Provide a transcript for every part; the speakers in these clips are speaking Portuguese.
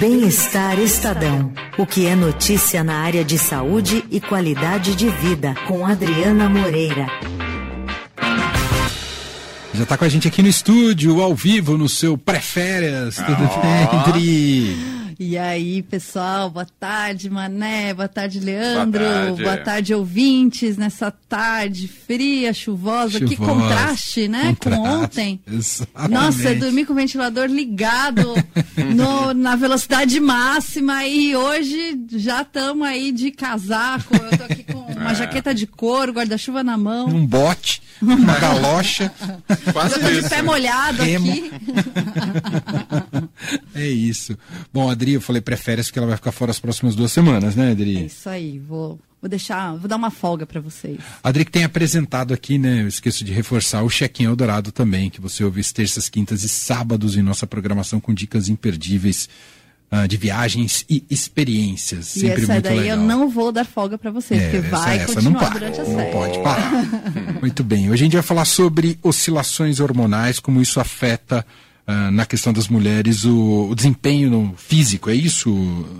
Bem-Estar Estadão. O que é notícia na área de saúde e qualidade de vida, com Adriana Moreira. Já está com a gente aqui no estúdio, ao vivo, no seu pré-férias. Tudo bem, Adri? E aí, pessoal, boa tarde, Mané, boa tarde, Leandro, boa tarde, boa tarde ouvintes, nessa tarde fria, chuvosa, chuvosa. que contraste, né, contraste. com ontem. Exatamente. Nossa, eu dormi com o ventilador ligado no, na velocidade máxima e hoje já estamos aí de casaco, eu tô aqui com uma é. jaqueta de couro, guarda-chuva na mão. Um bote, uma galocha. Quase de pé molhado Remo. aqui. é isso. Bom, Adri, eu falei pré-férias porque ela vai ficar fora as próximas duas semanas, né, Adri? É isso aí, vou, vou deixar, vou dar uma folga para vocês. Adri que tem apresentado aqui, né, eu esqueço de reforçar, o Check-in Eldorado também, que você ouve terças, quintas e sábados em nossa programação com dicas imperdíveis Uh, de viagens e experiências. E Sempre essa muito daí legal. eu não vou dar folga para vocês, é, porque vai essa, continuar não durante a série. Não pode parar. muito bem. Hoje a gente vai falar sobre oscilações hormonais, como isso afeta uh, na questão das mulheres o, o, desempenho físico, é isso,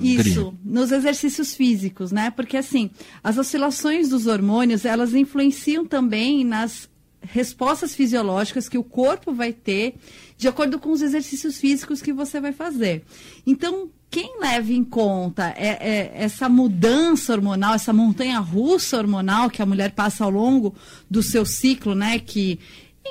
Dri? Isso, nos exercícios físicos, né? Porque assim, as oscilações dos hormônios, elas influenciam também nas respostas fisiológicas que o corpo vai ter de acordo com os exercícios físicos que você vai fazer. Então, quem leva em conta é, é, essa mudança hormonal, essa montanha russa hormonal que a mulher passa ao longo do seu ciclo, né? Que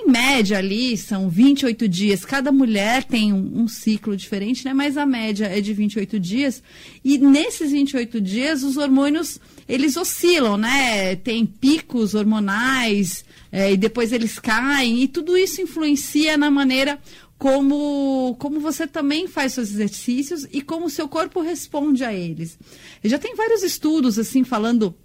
em média ali são 28 dias. Cada mulher tem um, um, ciclo diferente, né? Mas a média é de 28 dias. E nesses 28 dias, os hormônios, eles oscilam, né? Tem picos hormonais, é, e depois eles caem, e tudo isso influencia na maneira como, como você também faz seus exercícios e como o seu corpo responde a eles. Já tem vários estudos, assim, falando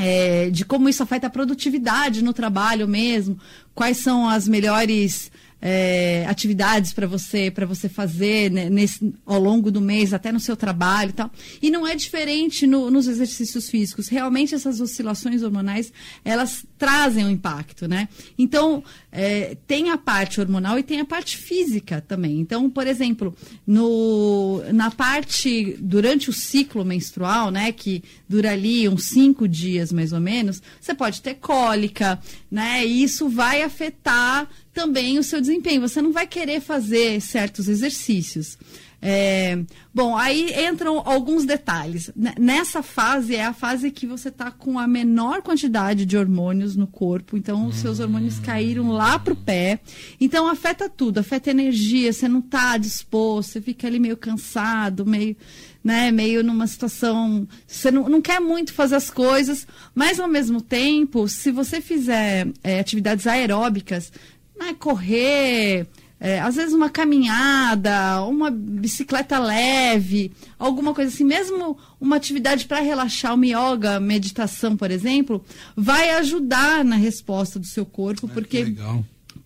é, de como isso afeta a produtividade no trabalho mesmo, quais são as melhores é, atividades para você para você fazer né, nesse, ao longo do mês, até no seu trabalho e tal. E não é diferente no, nos exercícios físicos. Realmente essas oscilações hormonais elas trazem um impacto, né? Então é, tem a parte hormonal e tem a parte física também. Então, por exemplo, no, na parte durante o ciclo menstrual, né, que dura ali uns cinco dias mais ou menos, você pode ter cólica, né? E isso vai afetar também o seu desempenho. Você não vai querer fazer certos exercícios. É, bom, aí entram alguns detalhes. Nessa fase é a fase que você está com a menor quantidade de hormônios no corpo, então os seus hormônios caíram lá para o pé. Então afeta tudo, afeta energia, você não está disposto, você fica ali meio cansado, meio, né, meio numa situação. Você não, não quer muito fazer as coisas, mas ao mesmo tempo, se você fizer é, atividades aeróbicas, né, correr, é, às vezes uma caminhada, uma bicicleta leve, alguma coisa assim, mesmo uma atividade para relaxar, uma yoga, meditação, por exemplo, vai ajudar na resposta do seu corpo, é, porque,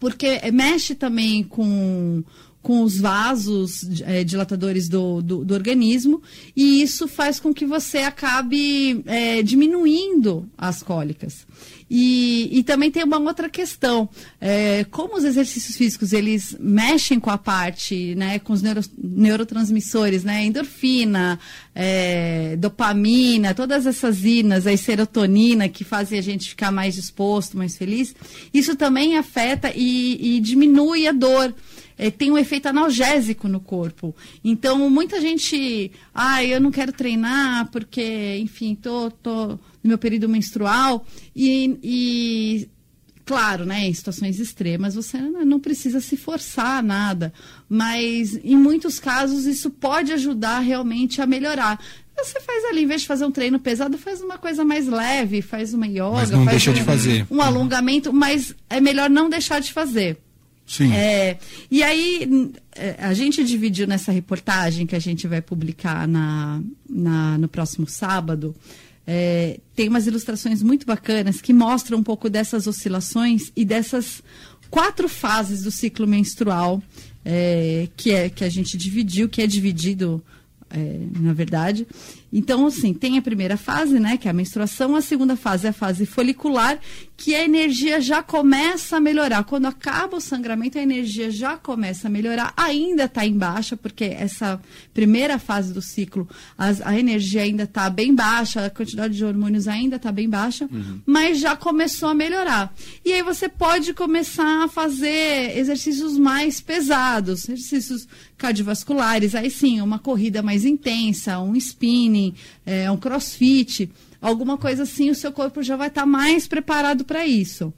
porque mexe também com com os vasos é, dilatadores do, do, do, organismo e isso faz com que você acabe é, diminuindo as cólicas. E, e, também tem uma outra questão, é, como os exercícios físicos eles mexem com a parte, né, com os neuro, neurotransmissores, né, endorfina, é, dopamina, todas essas inas, a serotonina que fazem a gente ficar mais disposto, mais feliz, isso também afeta e, e diminui a dor é, tem um efeito analgésico no corpo. Então, muita gente, ah, eu não quero treinar porque, enfim, tô, tô no meu período menstrual e, e claro, né, em situações extremas você não precisa se forçar a nada, mas em muitos casos isso pode ajudar realmente a melhorar. Você faz ali, em vez de fazer um treino pesado, faz uma coisa mais leve, faz uma yoga, mas não deixa um, de fazer. um alongamento, mas é melhor não deixar de fazer. Sim. É, e aí, é, a gente dividiu nessa reportagem que a gente vai publicar na, na no próximo sábado. É, tem umas ilustrações muito bacanas que mostram um pouco dessas oscilações e dessas quatro fases do ciclo menstrual é, que, é, que a gente dividiu, que é dividido é, na verdade. Então, assim, tem a primeira fase, né, que é a menstruação, a segunda fase é a fase folicular, que a energia já começa a melhorar. Quando acaba o sangramento, a energia já começa a melhorar. Ainda está em baixa, porque essa primeira fase do ciclo, as, a energia ainda está bem baixa, a quantidade de hormônios ainda está bem baixa, uhum. mas já começou a melhorar. E aí você pode começar a fazer exercícios mais pesados, exercícios cardiovasculares. Aí sim, uma corrida mais intensa, um spinning, é, um crossfit alguma coisa assim, o seu corpo já vai estar tá mais preparado para isso.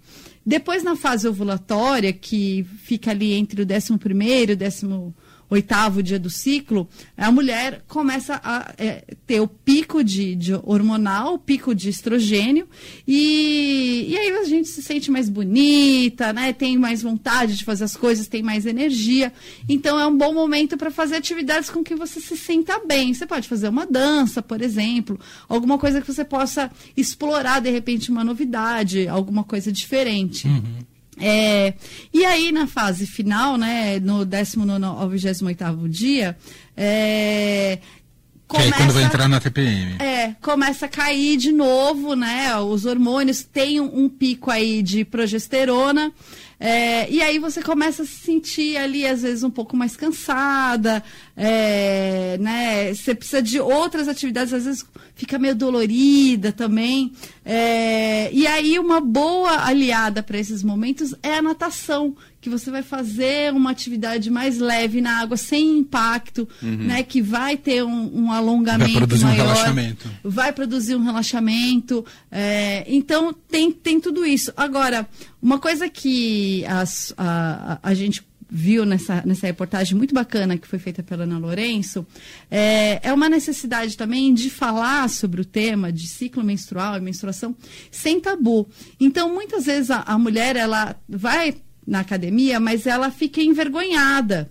Depois, na fase ovulatória, que fica ali entre o 11 e o oitavo dia do ciclo, a mulher começa a é, ter o pico de, de, hormonal, o pico de estrogênio, e, e aí a gente se sente mais bonita, né? Tem mais vontade de fazer as coisas, tem mais energia. Então é um bom momento para fazer atividades com que você se sinta bem. Você pode fazer uma dança, por exemplo, alguma coisa que você possa explorar de repente uma novidade, alguma coisa diferente. Uhum. É, e aí, na fase final, né, no 19 ao 28 dia, é, Começa, que aí quando vai entrar na TPM. É, começa a cair de novo, né? Os hormônios têm um, um pico aí de progesterona. É, e aí você começa a se sentir ali, às vezes, um pouco mais cansada, é, né? Você precisa de outras atividades, às vezes fica meio dolorida também. É, e aí uma boa aliada para esses momentos é a natação, que você vai fazer uma atividade mais leve na água, sem impacto, uhum. né? Que vai ter um, um alongamento vai produzir maior, um relaxamento. Vai produzir um relaxamento. É, então tem, tem tudo isso. Agora, uma coisa que as, a, a, gente viu nessa, nessa reportagem muito bacana que foi feita pela Ana Lourenço, é, é uma necessidade também de falar sobre o tema de ciclo menstrual e menstruação sem tabu. Então, muitas vezes a, a mulher ela vai na academia, mas ela fica envergonhada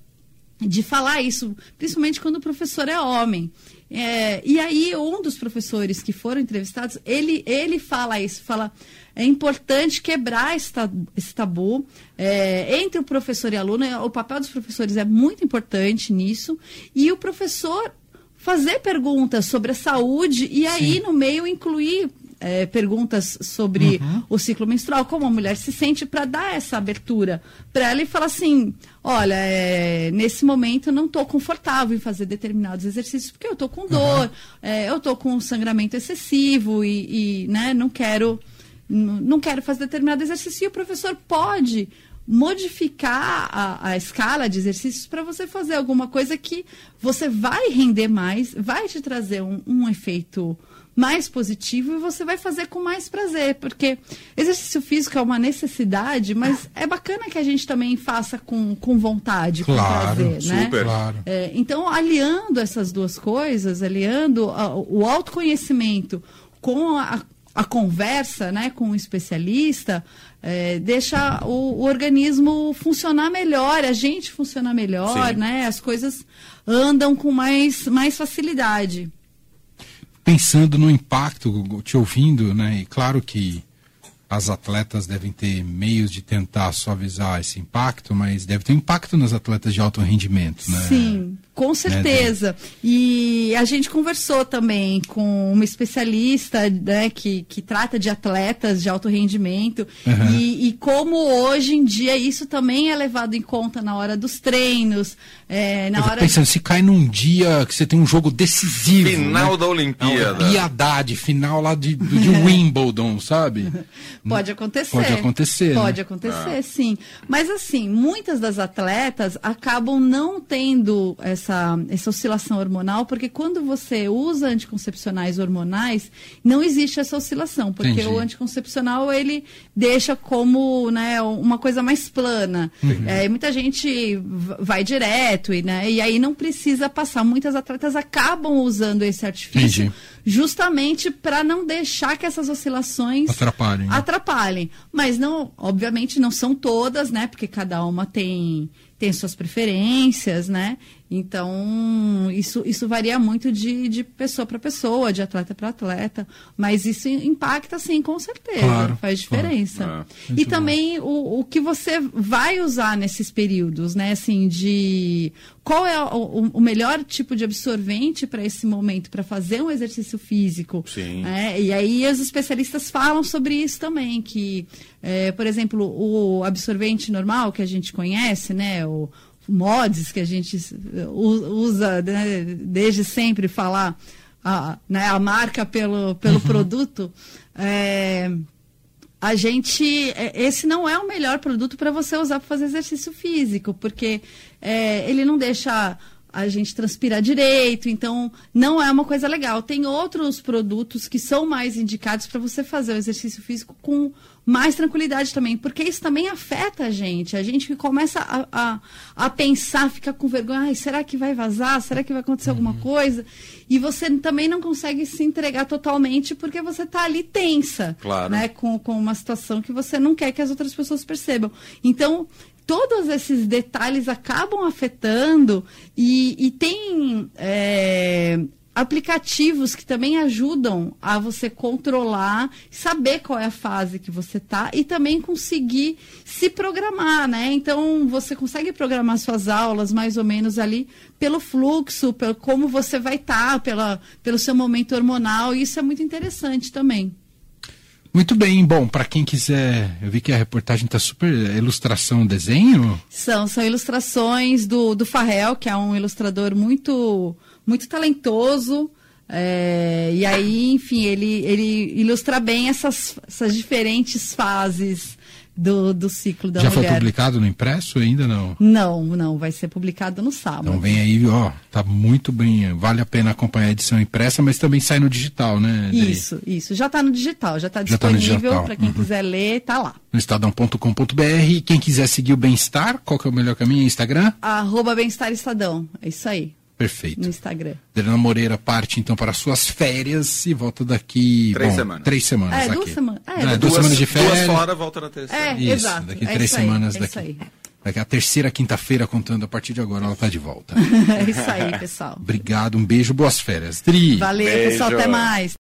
de falar isso, principalmente quando o professor é homem. É, e aí, um dos professores que foram entrevistados, ele, ele fala isso, fala é importante quebrar esse tabu, esse tabu é, entre o professor e aluno. O papel dos professores é muito importante nisso. E o professor fazer perguntas sobre a saúde e aí, Sim. no meio, incluir é, perguntas sobre uhum. o ciclo menstrual, como a mulher se sente, para dar essa abertura para ela e falar assim: olha, é, nesse momento eu não estou confortável em fazer determinados exercícios porque eu estou com dor, uhum. é, eu estou com sangramento excessivo e, e né, não quero não quero fazer determinado exercício, e o professor pode modificar a, a escala de exercícios para você fazer alguma coisa que você vai render mais, vai te trazer um, um efeito mais positivo e você vai fazer com mais prazer, porque exercício físico é uma necessidade, mas é bacana que a gente também faça com, com vontade, claro, com prazer, né? Super. Claro. É, então, aliando essas duas coisas, aliando a, o autoconhecimento com a, a conversa né, com o especialista é, deixa o, o, organismo funcionar melhor, a gente funcionar melhor, né? As coisas andam com mais, mais facilidade. Pensando no impacto, te ouvindo, né? E claro que as atletas devem ter meios de tentar suavizar esse impacto, mas deve ter impacto nas atletas de alto rendimento, né? Sim, com né, certeza. Né? E a gente conversou também com uma especialista né, que, que trata de atletas de alto rendimento uhum. e, e, como hoje em dia isso também é levado em conta na hora dos treinos. É, na Eu hora pensando, de... se cai num dia que você tem um jogo decisivo. Final né? da Olimpíada. Olimpíada, final lá de, de Wimbledon, sabe? Pode acontecer. Pode acontecer. Pode né? acontecer, ah. sim. Mas assim, muitas das atletas acabam não tendo essa essa, essa oscilação hormonal, porque quando você usa anticoncepcionais hormonais, não existe essa oscilação, porque Entendi. o anticoncepcional ele deixa como né, uma coisa mais plana. Uhum. É, muita gente vai direto e, né, e aí não precisa passar. Muitas atletas acabam usando esse artifício. Entendi justamente para não deixar que essas oscilações atrapalhem. atrapalhem. Mas não, obviamente não são todas, né? Porque cada uma tem tem suas preferências, né? Então, isso, isso varia muito de, de pessoa para pessoa, de atleta para atleta, mas isso impacta, sim, com certeza, claro, faz diferença. Claro. É. E também o, o que você vai usar nesses períodos, né? Assim, de qual é o, o melhor tipo de absorvente para esse momento, para fazer um exercício físico. Sim. É, e aí os especialistas falam sobre isso também, que, é, por exemplo, o absorvente normal que a gente conhece, né, o mods que a gente usa né, desde sempre falar a, né, a marca pelo, pelo uhum. produto, é, a gente. É, esse não é o melhor produto para você usar para fazer exercício físico, porque é, ele não deixa a gente transpirar direito, então não é uma coisa legal. Tem outros produtos que são mais indicados para você fazer o exercício físico com mais tranquilidade também, porque isso também afeta a gente. A gente começa a, a, a pensar, fica com vergonha, Ai, será que vai vazar? Será que vai acontecer uhum. alguma coisa? E você também não consegue se entregar totalmente porque você está ali tensa, claro. né? Com, com uma situação que você não quer que as outras pessoas percebam. Então, todos esses detalhes acabam afetando e, e tem é, aplicativos que também ajudam a você controlar, saber qual é a fase que você está e também conseguir se programar, né? Então você consegue programar suas aulas mais ou menos ali pelo fluxo, pelo como você vai estar, tá, pelo seu momento hormonal, e isso é muito interessante também. Muito bem, bom, para quem quiser, eu vi que a reportagem está super ilustração, desenho? São, são ilustrações do, do Farrell, que é um ilustrador muito, muito talentoso. É, e aí, enfim, ele, ele ilustra bem essas, essas diferentes fases do, do ciclo da Já mulher. Já foi publicado no impresso ainda não? Não, não, vai ser publicado no sábado. Então vem aí, ó, tá muito bem, vale a pena acompanhar a edição impressa, mas também sai no digital, né? Isso, isso, já está no digital, já está disponível tá para quem uhum. quiser ler, tá lá. No estadão.com.br, quem quiser seguir o Bem-Estar, qual que é o melhor caminho? Instagram? Arroba Bem-Estar Estadão, é isso aí. Perfeito. No Instagram. Adriana Moreira parte então para suas férias e volta daqui. Três bom, semanas. Três semanas. É, aqui. duas semanas. É, é, duas, duas, semanas de férias. Duas fora, volta na terceira. É, isso, exato. daqui é três semanas. Aí, daqui, é daqui a terceira quinta-feira, contando a partir de agora, ela está de volta. é isso aí, pessoal. Obrigado, um beijo, boas férias. Tri. Valeu, beijo. pessoal, até mais.